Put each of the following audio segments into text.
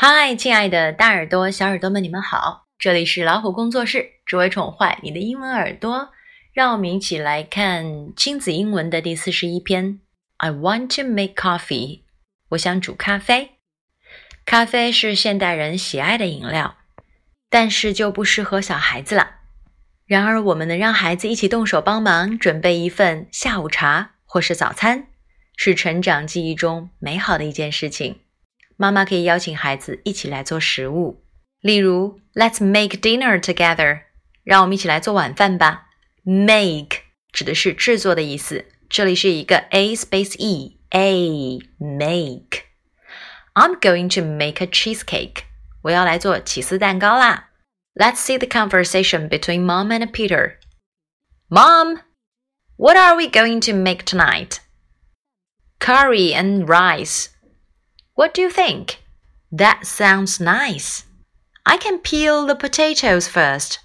嗨，亲爱的大耳朵、小耳朵们，你们好！这里是老虎工作室，只为宠坏你的英文耳朵。让我们一起来看亲子英文的第四十一篇。I want to make coffee。我想煮咖啡。咖啡是现代人喜爱的饮料，但是就不适合小孩子了。然而，我们能让孩子一起动手帮忙准备一份下午茶或是早餐，是成长记忆中美好的一件事情。妈妈可以邀请孩子一起来做食物，例如 "Let's make dinner together"，让我们一起来做晚饭吧。Make 指的是制作的意思，这里是一个 a space e，a make。I'm going to make a cheesecake，我要来做起司蛋糕啦。Let's see the conversation between Mom and Peter. Mom, what are we going to make tonight? Curry and rice. What do you think? That sounds nice. I can peel the potatoes first.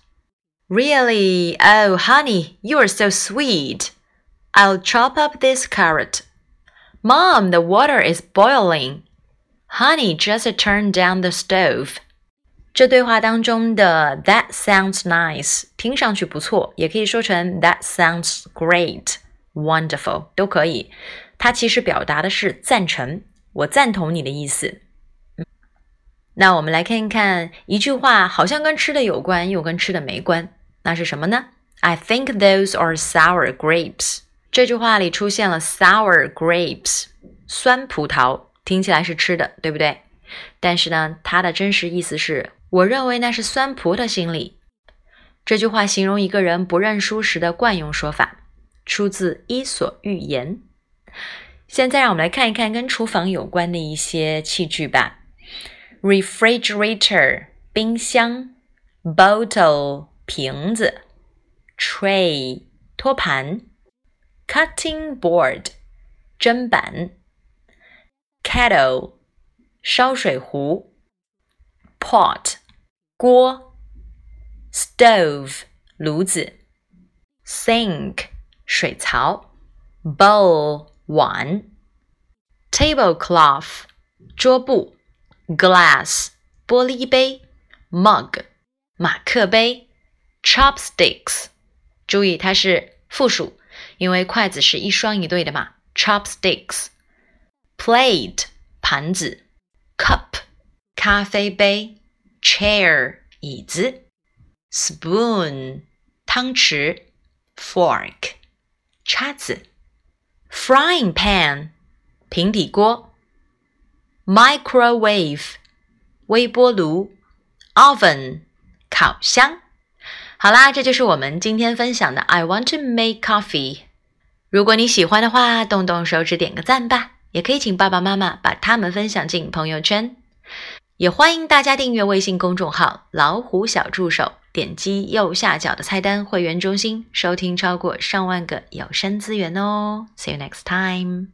Really? Oh, honey, you are so sweet. I'll chop up this carrot. Mom, the water is boiling. Honey, just turn down the stove. 这对话当中的 "That sounds nice" 听上去不错，也可以说成 "That sounds great", "wonderful" 都可以。它其实表达的是赞成， 我赞同你的意思。那我们来看一看一句话，好像跟吃的有关，又跟吃的没关，那是什么呢？I think those are sour grapes。这句话里出现了 sour grapes，酸葡萄，听起来是吃的，对不对？但是呢，它的真实意思是。我认为那是酸葡萄心理。这句话形容一个人不认输时的惯用说法，出自《伊索寓言》。现在让我们来看一看跟厨房有关的一些器具吧：refrigerator 冰箱，bottle 瓶子，tray 托盘，cutting board 砧板，kettle 烧水壶，pot。锅，stove 炉子，sink 水槽，bowl 碗，tablecloth 桌布，glass 玻璃杯，mug 马克杯，chopsticks 注意它是复数，因为筷子是一双一对的嘛，chopsticks，plate 盘子，cup 咖啡杯。chair 椅子，spoon 汤匙，fork 叉子 ，frying pan 平底锅，microwave 微波炉，oven 烤箱。好啦，这就是我们今天分享的 I want to make coffee。如果你喜欢的话，动动手指点个赞吧，也可以请爸爸妈妈把它们分享进朋友圈。也欢迎大家订阅微信公众号“老虎小助手”，点击右下角的菜单“会员中心”，收听超过上万个有声资源哦。See you next time.